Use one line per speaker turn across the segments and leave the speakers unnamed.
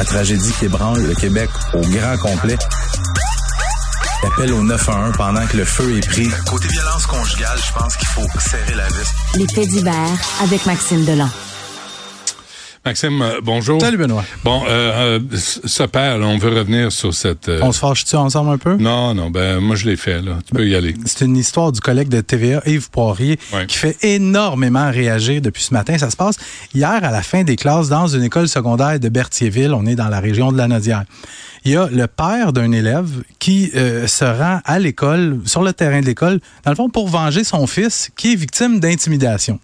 La tragédie qui ébranle le Québec au grand complet. Appel au 911 pendant que le feu est pris. Côté violence conjugale, je pense qu'il faut serrer la vis.
Les faits divers avec Maxime Delan.
Maxime, euh, bonjour.
Salut Benoît.
Bon, euh, euh, ce père, là, on veut revenir sur cette... euh,
On se fâche-tu ensemble un peu?
Non, non, ben moi je l'ai fait, là. Tu peux y aller.
C'est une histoire du collègue de TVA, Yves Poirier,
Ouais.
qui fait énormément réagir depuis ce matin. Ça se passe hier à la fin des classes dans une école secondaire de Berthierville. On est dans la région de la Nodière. Il y a le père d'un élève qui se rend à l'école, sur le terrain de l'école, dans le fond, pour venger son fils qui est victime d'intimidation.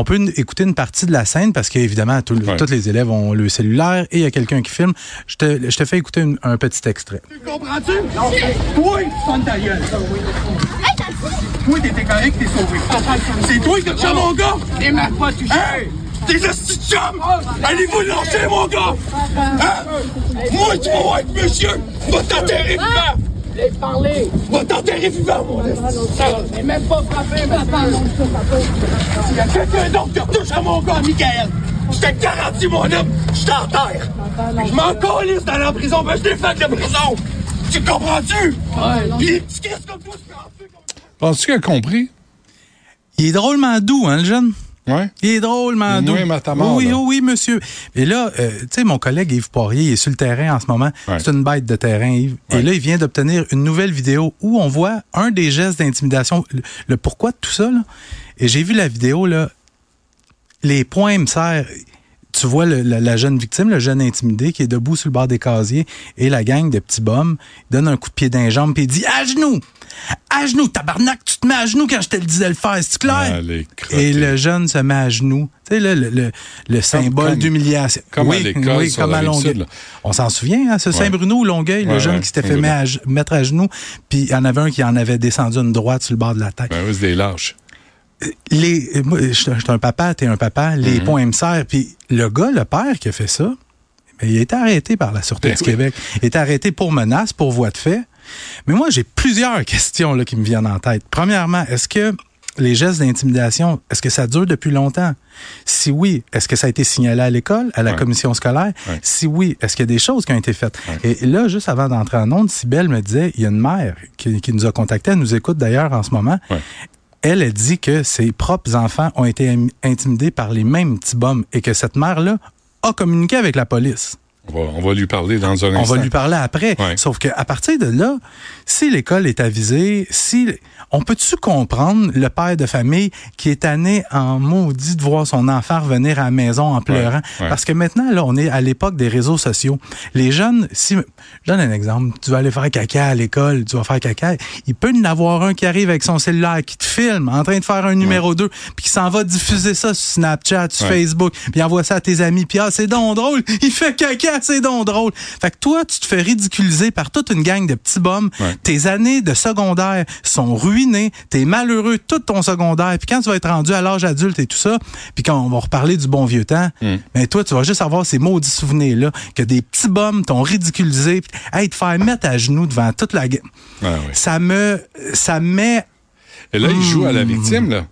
On peut écouter une partie de la scène parce qu'évidemment, tout le-
Ouais.
tous les élèves ont le cellulaire et il y a quelqu'un qui filme. Je te, je te fais écouter une- un petit extrait.
Comprends-tu? Toi, sonne ta gueule. Toi, t'étais correct, t'es sauvé. C'est toi qui as mon gars? T'es même pas touché. Hein? T'es hosties de chum! Allez-vous lancer, mon gars! Hein? Moi, tu vas voir avec monsieur! Va t'enterrer vivant!
Laisse parler!
Va t'enterrer vivant, mon hostie!
T'es même pas frappé, papa!
Il y a quelqu'un d'autre qui retouche à mon gars, Michael! Je te garantis, mon homme, je t'enterre! Je m'en calisse d'aller en prison, ben je de la prison! Tu comprends-tu? Pis les petits comme toi, je prends plus comme...
Penses-tu qu'il a compris?
Il est drôlement doux, hein, le jeune?
Ouais.
Il est
moins matamor,
oui, oui, oui, monsieur. Et là, euh, tu sais, mon collègue Yves Poirier, il est sur le terrain en ce moment.
Ouais.
C'est une bête de terrain, Yves.
Ouais.
Et là, il vient d'obtenir une nouvelle vidéo où on voit un des gestes d'intimidation, le, le pourquoi de tout ça. Là. Et j'ai vu la vidéo, là, les poings me serrent. Tu vois le- la, la jeune victime, le jeune intimidé qui est debout sur le bord des casiers et la gang de petits bums donne un coup de pied d'un jambe puis il dit à genoux, à genoux, tabarnak, tu te mets à genoux quand je te le disais le faire, c'est clair?
Ah.
Et le jeune se met à genoux. Tu sais, là, le, le, le symbole d'humiliation.
comme à
oui,
l'école
oui,
sur
comme
la
à Longueuil.
sud.
On s'en souvient, hein, ce Saint-Bruno ou Longueuil, le jeune
ouais,
qui s'était fait
Saint-Bruno.
mettre à, mettre à genoux, puis il y en avait un qui en avait descendu une droite sur le bord de la tête.
Ben oui, c'est des lâches.
Les, moi, je suis un- papa, t'es un papa, les points me serrent. Puis le gars, le père qui a fait ça, ben, il a été arrêté par la Sûreté
Ben
du
oui.
Québec. Il a été arrêté pour menace, pour voie de fait. Mais moi, j'ai plusieurs questions là, qui me viennent en tête. Premièrement, est-ce que les gestes d'intimidation, est-ce que ça dure depuis longtemps? Si oui, est-ce que ça a été signalé à l'école, à la
Ouais.
commission scolaire?
Ouais.
Si oui, est-ce qu'il y a des choses qui ont été faites? Et là, juste avant d'entrer en onde, Sybelle me disait, il y a une mère qui, qui nous a contactés, elle nous écoute d'ailleurs en ce moment. Elle dit que ses propres enfants ont été im- intimidés par les mêmes petits bums et que cette mère-là a communiqué avec la police.
On va, on va lui parler dans un
On
instant.
va lui parler après.
Ouais.
Sauf qu'à partir de là, si l'école est avisée, si on peut-tu comprendre le père de famille qui est tanné en maudit de voir son enfant revenir à la maison en pleurant?
ouais.
Parce que maintenant, là, on est à l'époque des réseaux sociaux. Les jeunes, si, je donne un exemple, tu vas aller faire caca à l'école, tu vas faire caca, il peut y en avoir un qui arrive avec son cellulaire, qui te filme en train de faire un numéro 2, puis qui s'en va diffuser ça sur Snapchat, sur. Facebook, puis envoie ça à tes amis, puis ah, c'est donc drôle, il fait caca, c'est donc drôle. Fait que toi, tu te fais ridiculiser par toute une gang de petits bums.
Ouais.
Tes années de secondaire sont ruinées, t'es malheureux tout ton secondaire, puis quand tu vas être rendu à l'âge adulte et tout ça, puis quand on va reparler du bon vieux temps, mais toi, tu vas juste avoir ces maudits souvenirs-là, que des petits bums t'ont ridiculisé, puis, hey, te faire mettre à genoux devant toute la...
Ah, oui.
Ça me... Ça met...
Et là, il joue à la victime, là.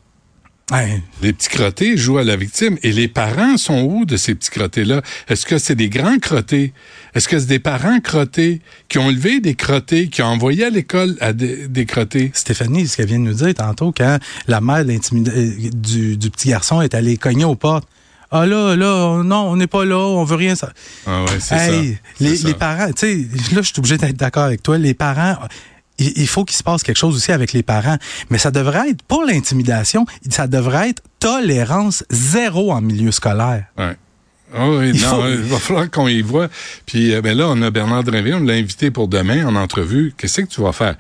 Les petits crottés jouent à la victime. Et les parents sont où de ces petits crottés-là? Est-ce que c'est des grands crottés? Est-ce que c'est des parents crottés qui ont élevé des crottés, qui ont envoyé à l'école à des, des crottés?
Stéphanie, ce qu'elle vient de nous dire tantôt, quand la mère euh, du, du petit garçon est allée cogner aux portes. Ah là, là, non, on n'est pas là, on veut rien. Ça.
Ah ouais, c'est
Hey,
ça.
Les,
ça.
les parents, tu sais, là, je suis obligé d'être d'accord avec toi. Les parents, il, faut qu'il se passe quelque chose aussi avec les parents. Mais ça devrait être, pour l'intimidation, ça devrait être tolérance zéro en milieu scolaire.
Ah oui,
Il
non,
faut-
il va falloir qu'on y voit. Puis euh, ben là, on a Bernard Drinville, on l'a invité pour demain en entrevue. Qu'est-ce que tu vas faire?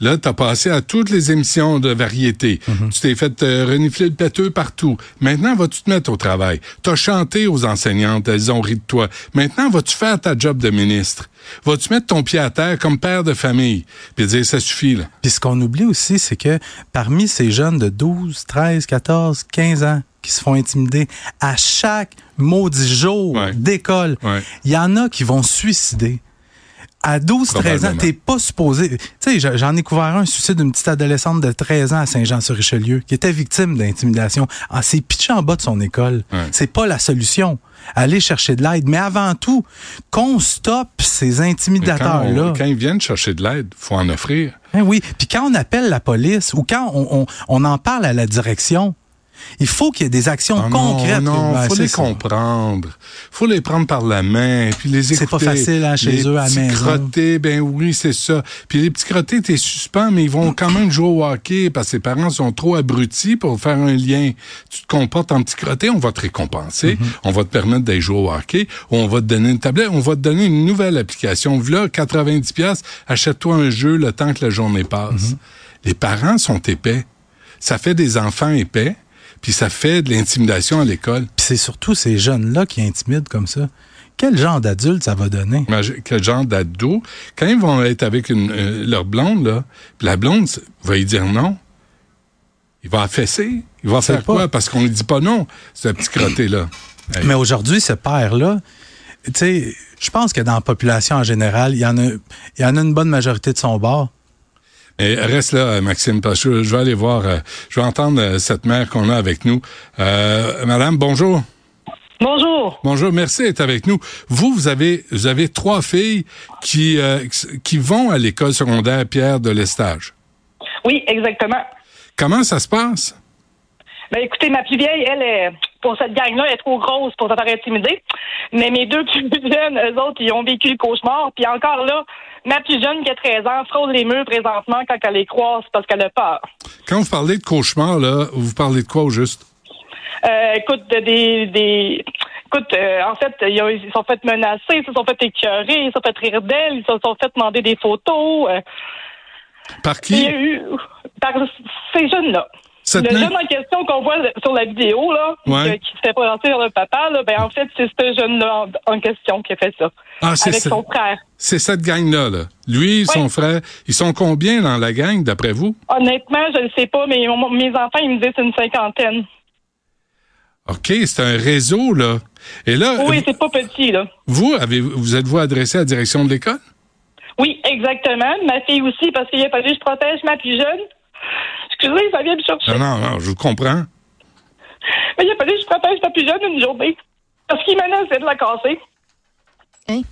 Là, tu as passé à toutes les émissions de variété.
Mhm.
Tu t'es fait euh, renifler le pâteux partout. Maintenant, vas-tu te mettre au travail? Tu as chanté aux enseignantes, elles ont ri de toi. Maintenant, vas-tu faire ta job de ministre? Vas-tu mettre ton pied à terre comme père de famille? Puis dire, ça suffit, là.
Puis ce qu'on oublie aussi, c'est que parmi ces jeunes de 12, 13, 14, 15 ans qui se font intimider à chaque maudit jour
Ouais.
d'école, il
Ouais.
y en a qui vont se suicider. À 12, 13 ans, t'es pas supposé. Tu sais, je- j'en ai couvert un suicide d'une petite adolescente de 13 ans à Saint-Jean-sur-Richelieu qui était victime d'intimidation. Ah, c'est pitché en bas de son école.
Ouais.
C'est pas la solution. aller chercher de l'aide. Mais avant tout, qu'on stoppe ces
quand,
intimidateurs-là.
on- quand ils viennent chercher de l'aide, faut en offrir.
Hein, oui, puis quand on appelle la police ou quand on, on- on en parle à la direction, il faut qu'il y ait des actions
Ah
concrètes.
Non, non,
Ouais,
faut les
ça.
comprendre. faut les prendre par la main, puis les écouter.
C'est pas facile, hein, chez
les
eux, à
petits
maison.
crottés, ben oui, c'est ça. Puis les petits crottés, t'es suspens, mais ils vont quand même jouer au hockey parce que ses parents sont trop abrutis pour faire un lien. Tu te comportes en petit crotté, on va te récompenser,
Mm-hmm.
on va te permettre d'aller jouer au hockey, ou on va te donner une tablette, on va te donner une nouvelle application. Voilà, 90 pièces, achète-toi un jeu le temps que la journée passe.
Mm-hmm.
Les parents sont épais. Ça fait des enfants épais, puis ça fait de l'intimidation à l'école.
Puis c'est surtout ces jeunes-là qui intimident comme ça. Quel genre d'adulte ça va donner?
Imagine quel genre d'ado, quand ils vont être avec une, euh, leur blonde, là, la blonde va lui dire non, il va affaisser. Il va faire
pas.
quoi? Parce qu'on lui dit pas non, ce petit crotté-là. Hey.
Mais aujourd'hui, ce père-là, tu sais, je pense que dans la population en général, il y en a, il y en a une bonne majorité de son bord.
Mais reste là, Maxime, parce que je, vais aller voir, euh, je vais entendre euh, cette mère qu'on a avec nous. Euh, Madame, bonjour.
Bonjour.
Bonjour, merci d'être avec nous. Vous, vous avez, vous avez trois filles qui, euh, qui vont à l'école secondaire Pierre de l'Estage.
Oui, exactement.
Comment ça se passe?
Ben écoutez, ma plus vieille, elle est pour cette gang-là, elle est trop grosse pour se faire intimider. Mais mes deux plus jeunes, eux autres, ils ont vécu le cauchemar. Puis encore là, ma plus jeune qui a 13 ans frôle les murs présentement quand elle les croise parce qu'elle a peur.
Quand vous parlez de cauchemar, là, vous parlez de quoi au juste?
Euh, écoute, de- des, des écoute, euh, en fait, ils, ont- ils sont fait menacer, ils se sont fait écœurer, ils se sont fait rire d'elle, ils se sont fait demander des photos. euh.
Par qui?
eu par ces jeunes-là.
Cette
le jeune en question qu'on voit sur la vidéo, là,
Ouais.
que- qui se fait présenter vers le papa, là, ben, en fait, c'est ce jeune-là en, en question qui a fait ça.
Ah, c'est
avec son frère.
C'est cette gang-là, là. Lui, son frère, ils sont combien dans la gang, d'après vous?
Honnêtement, je ne sais pas, mais mes enfants, ils me disent une cinquantaine.
OK, c'est un réseau, là. Et là,
Oui, c'est pas petit, là.
vous, avez, vous êtes-vous adressé à la direction de l'école?
Oui, exactement. Ma fille aussi, parce qu'il a fallu que je protège ma plus jeune. Excusez, ça vient me chercher.
Non, non, non, je vous comprends.
Mais il a fallu que je protège ma plus jeune une journée. Parce qu'il menaçait de la casser.
Hein?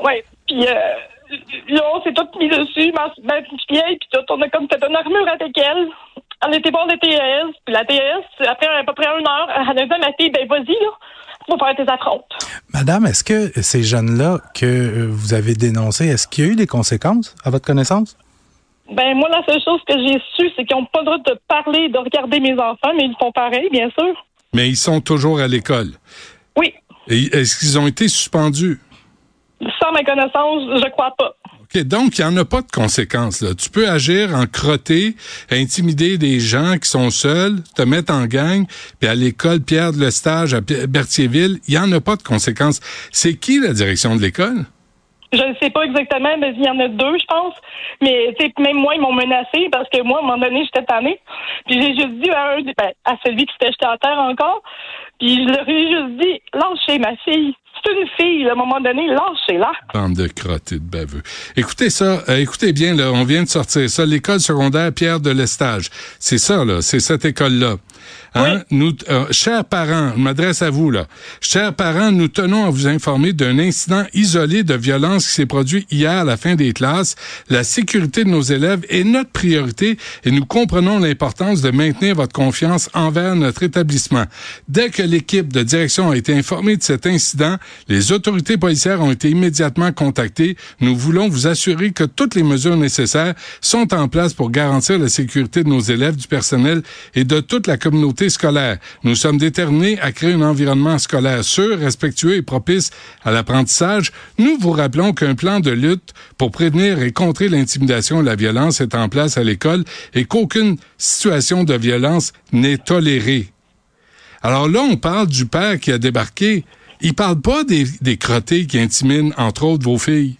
Oui. Puis euh, là, on s'est tout mis dessus, ma, ma petite vieille, puis tout. On a comme fait une armure avec elle. Elle était voir le TES. Puis la TES, après à peu près une heure, elle a dit à ma fille, ben vas-y, là, va faire tes affrontes.
Madame, est-ce que ces jeunes-là que euh, vous avez dénoncés, est-ce qu'il y a eu des conséquences à votre connaissance?
Ben moi, la seule chose que j'ai su, c'est qu'ils n'ont pas le droit de parler, de regarder mes enfants, mais ils font pareil, bien sûr.
Mais ils sont toujours à l'école.
Oui.
Et Est-ce qu'ils ont été suspendus?
Sans ma connaissance, je crois pas.
OK, donc, il n'y en a pas de conséquences. Là. Tu peux agir en crotté, intimider des gens qui sont seuls, te mettre en gang, puis à l'école Pierre de Lestage à Berthierville, il n'y en a pas de conséquences. C'est qui la direction de l'école?
Je ne sais pas exactement, mais il y en a deux, je pense. Mais même moi, ils m'ont menacé parce que moi, à un moment donné, j'étais tannée. Puis j'ai juste dit à un, ben, à celui qui s'était jeté à terre encore, puis je leur ai juste dit, lâchez ma fille. C'est une fille, là, à un moment donné, lâchez-la.
Bande de crottés de baveux. Écoutez ça, euh, écoutez bien, là, on vient de sortir ça, l'école secondaire Pierre de l'Estage. C'est ça, là, c'est cette école-là. Hein? Nous, euh, chers parents, je m'adresse à vous, là. Chers parents, nous tenons à vous informer d'un incident isolé de violence qui s'est produit hier à la fin des classes. La sécurité de nos élèves est notre priorité et nous comprenons l'importance de maintenir votre confiance envers notre établissement. Dès que l'équipe de direction a été informée de cet incident, les autorités policières ont été immédiatement contactées. Nous voulons vous assurer que toutes les mesures nécessaires sont en place pour garantir la sécurité de nos élèves, du personnel et de toute la communauté scolaire. Nous sommes déterminés à créer un environnement scolaire sûr, respectueux et propice à l'apprentissage. Nous vous rappelons qu'un plan de lutte pour prévenir et contrer l'intimidation et la violence est en place à l'école et qu'aucune situation de violence n'est tolérée. Alors là, on parle du père qui a débarqué. Il parle pas des, des crottés qui intimident, entre autres, vos filles.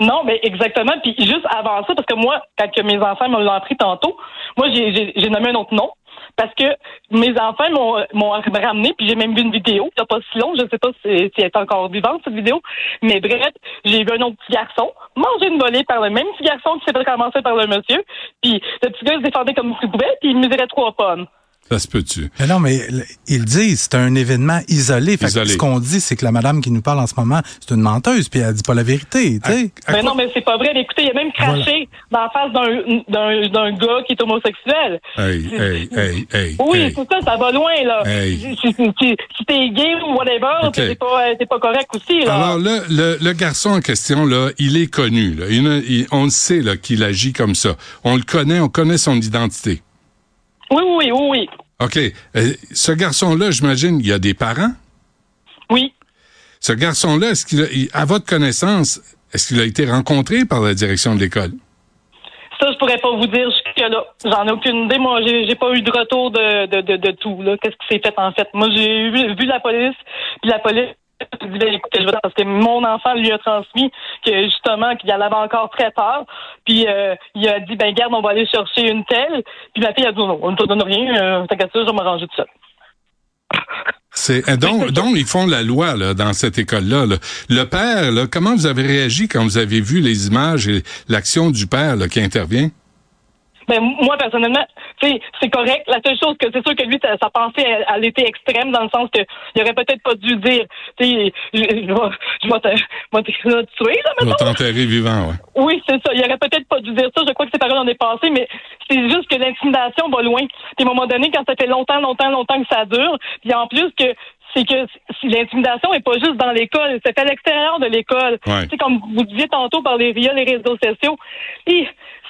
Non, mais exactement. Puis juste avant ça, parce que moi, quand que mes enfants me l'ont appris tantôt, moi, j'ai- nommé un autre nom. Parce que mes enfants m'ont m'ont ramené, puis j'ai même vu une vidéo, il n'y a pas si long, je sais pas si, elle est encore vivante, cette vidéo. Mais bref, j'ai vu un autre petit garçon manger une volée par le même petit garçon qui s'est fait ramasser par le monsieur. Puis le petit gars se défendait comme il pouvait, puis il mesurait trois pommes.
Ça se peut-tu?
Mais non, mais le- ils disent c'est un événement isolé. Fait que ce qu'on dit, c'est que la madame qui nous parle en ce moment, c'est une menteuse, puis elle dit pas la vérité. tu sais.
À
Mais
quoi-
non, mais c'est pas vrai. Mais Écoutez, il a même craché dans la face d'un- d'un d'un gars qui est homosexuel.
Hey, hey, hey, hey.
Oui,
hey.
c'est ça, ça va loin, là.
Hey.
Si, si- t'es gay ou whatever,
Ok.
c'est pas, euh, pas correct aussi, là.
Alors là, le, le garçon en question, là, il est connu. Là. Il, on le sait là, qu'il agit comme ça. On le connaît, on connaît son identité.
Oui, oui, oui, oui.
OK. Euh, ce garçon-là, j'imagine, il y a des parents?
Oui.
Ce garçon-là, est-ce qu'il a- à votre connaissance, est-ce qu'il a été rencontré par la direction de l'école?
Ça, je pourrais pas vous dire jusque-là. J'en ai aucune idée. Moi, j'ai j'ai pas eu de retour de, de, de, de tout, là. Qu'est-ce qui s'est fait, en fait? Moi, j'ai vu, vu la police, puis la police dit, écoutez, je vais parce que mon enfant lui a transmis que justement qu'il en avait encore très peur. Puis euh, il a dit ben garde, on va aller chercher une telle. Puis ma fille a dit non, on ne te donne rien, euh, t'inquiète ça, je vais m'arranger tout seul.
C'est euh, donc, donc ils font la loi là, dans cette école-là. là. Le père, là, comment vous avez réagi quand vous avez vu les images et l'action du père là, qui intervient?
Ben, moi, personnellement, c'est correct. La seule chose que c'est sûr que lui, sa, sa pensée, elle, elle était extrême dans le sens que il aurait peut-être pas dû dire, tu sais, je, je vais, te, je vais te tuer, là, mettons.
t'enterrer vivant, ouais.
Oui, c'est ça. Il aurait peut-être pas dû dire ça. Je crois que ses paroles en est passé, mais c'est juste que l'intimidation va loin. Puis à un moment donné, quand ça fait longtemps, longtemps, longtemps que ça dure, puis en plus que c'est que si l'intimidation est pas juste dans l'école, c'est à l'extérieur de l'école.
Ouais.
Tu sais, comme vous disiez tantôt par les via les réseaux sociaux,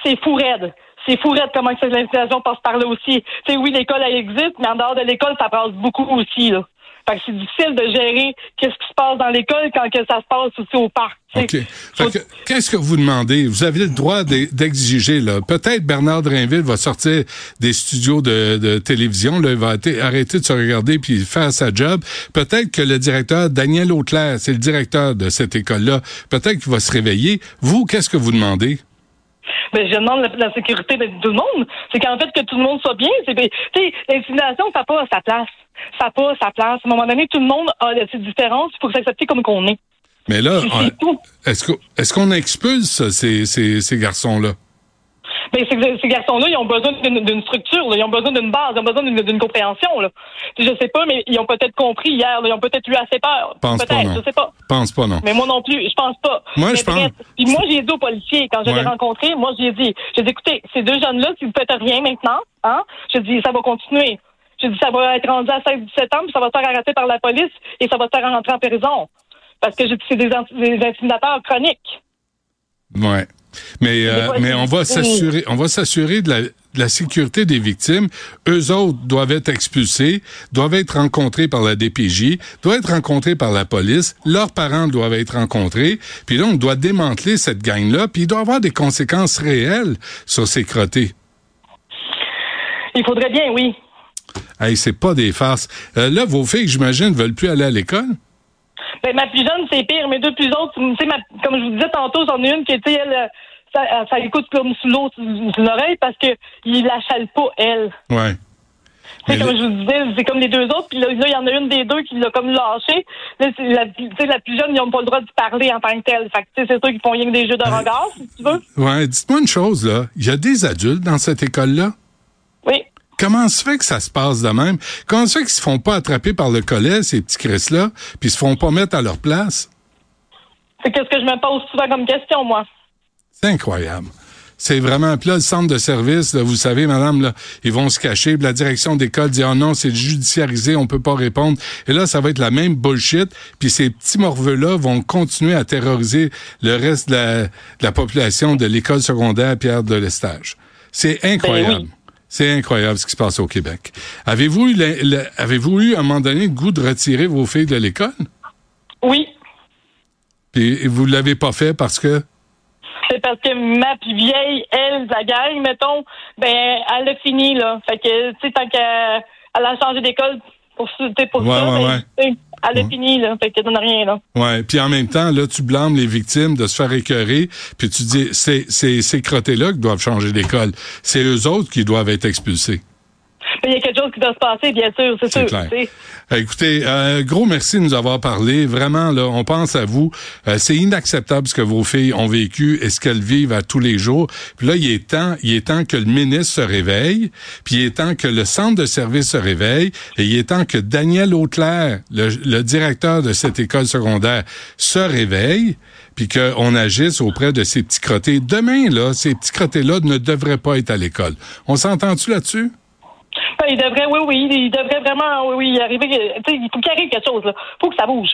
c'est fou raide. C'est fou raide comment que l'intimidation passe par là aussi. Tu sais, oui, l'école, elle existe, mais en dehors de l'école, ça passe beaucoup aussi, là. Fait que c'est difficile de gérer qu'est-ce qui se passe dans l'école quand que ça se passe aussi au parc.
OK. Fait que, qu'est-ce que vous demandez? Vous avez le droit d'e- d'exiger, là. Peut-être Bernard Drinville va sortir des studios de, de télévision, là. Il va arrêter- arrêter de se regarder puis faire sa job. Peut-être que le directeur, Daniel Auclair, c'est le directeur de cette école-là. Peut-être qu'il va se réveiller. Vous, qu'est-ce que vous demandez?
Ben, je demande la, la sécurité de tout le monde. C'est qu'en fait, que tout le monde soit bien. C'est, ben, l'intimidation, ça n'a pas sa place. Ça n'a pas sa place. À un moment donné, tout le monde a ses différences. Il faut s'accepter comme qu'on est.
Mais là, est-ce qu'on est-ce qu'on expulse ces, ces, ces garçons-là?
Ben, ces, ces garçons-là, ils ont besoin d'une, structure. là. Ils ont besoin d'une base. Ils ont besoin d'une, compréhension. Là. Je sais pas, mais ils ont peut-être compris hier. là. Ils ont peut-être eu assez peur.
Pense pas,
peut-être,
non.
je sais pas.
Pense pas, non.
Mais moi non plus, je pense pas.
Moi,
Mais
je pense-.
Puis moi, j'ai dit aux policiers, quand je
Ouais.
rencontré, moi, j'ai dit, j'ai dit, écoutez, ces deux jeunes-là, si vous faites rien maintenant, hein, j'ai dit, ça va continuer. J'ai dit, ça va être rendu à 16-17 ans, puis ça va se faire arrêter par la police et ça va se faire rentrer en prison. Parce que j'ai dit, c'est des, des intimidateurs chroniques.
Ouais. Mais, euh, mais on va s'assurer, on va s'assurer de la, de la sécurité des victimes. Eux autres doivent être expulsés, doivent être rencontrés par la DPJ, doivent être rencontrés par la police. Leurs parents doivent être rencontrés. Puis là, on doit démanteler cette gang-là. Puis il doit y avoir des conséquences réelles sur ces crottés.
Il faudrait bien, oui.
Hey, c'est pas des farces. Euh, là, vos filles, j'imagine, veulent plus aller à l'école?
Ben, ma plus jeune, c'est pire. Mes deux plus autres, tu sais, ma- comme je vous disais tantôt, j'en ai une qui, sais, elle, euh, ça, euh, ça écoute comme sous l'eau, sous l'oreille, parce que il la chale pas, elle.
Ouais.
Tu sais,
Mais
comme je vous disais, c'est comme les deux autres, puis là, il y en a une des deux qui l'a comme lâché. Là, c'est la, tu sais, la plus jeune, ils n'ont pas le droit de parler en tant que tel. Fait que, tu sais, c'est sûr qu'ils font rien que des jeux de regard, si tu veux.
Ouais, dites-moi une chose, là. Il y a des adultes dans cette école-là? Comment se fait que ça se passe de même? Comment se fait qu'ils se font pas attraper par le collet, ces petits Chris-là, puis ils se font pas mettre à leur place?
C'est qu'est-ce que je me pose souvent comme question, moi.
C'est incroyable. C'est vraiment, puis là, le centre de service, là, vous savez, madame, là, ils vont se cacher, puis la direction d'école dit, oh non, c'est judiciarisé, on peut pas répondre. Et là, ça va être la même bullshit, puis ces petits morveux-là vont continuer à terroriser le reste de la, de la population de l'école secondaire Pierre de l'Estage. C'est incroyable.
Ben oui.
C'est incroyable ce qui se passe au Québec. Avez-vous eu, le- le- avez-vous eu à un moment donné le goût de retirer vos filles de l'école?
Oui.
Puis vous l'avez pas fait parce que?
C'est parce que ma plus vieille, elle, la gang, mettons, ben, elle a fini, là. Fait que, tu sais, tant qu'elle elle a changé d'école pour, pour
Ouais,
ça,
ouais,
ben,
ouais.
Elle a fini, là. Fait qu'elle donne rien, là.
Ouais, puis en même temps, là, tu blâmes les victimes de se faire écœurer, puis tu dis, c'est c'est ces crottés-là qui doivent changer d'école. C'est eux autres qui doivent être expulsés.
Mais il y a quelque chose qui doit se passer, bien sûr, c'est sûr.
clair. Euh, Écoutez, euh, gros merci de nous avoir parlé. Vraiment, là, on pense à vous. Euh, c'est inacceptable ce que vos filles ont vécu et ce qu'elles vivent à tous les jours. Puis là, il est temps, il est temps que le ministre se réveille, puis il est temps que le centre de service se réveille, et il est temps que Daniel Auclair, le, le directeur de cette école secondaire, se réveille, puis qu'on agisse auprès de ces petits crottés. Demain, là, ces petits crottés-là ne devraient pas être à l'école. On s'entend-tu là-dessus?
Ben, il devrait, oui, oui, il devrait vraiment, oui, oui, arriver. Tu sais, il faut qu'il arrive quelque chose, là. faut que ça bouge.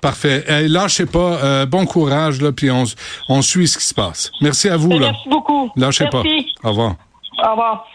Parfait. Lâchez pas. Euh, bon courage, là, puis on, on suit ce qui se passe. Merci à vous,
Ben,
là.
Merci beaucoup.
Lâchez
Merci.
pas. Au revoir.
Au revoir.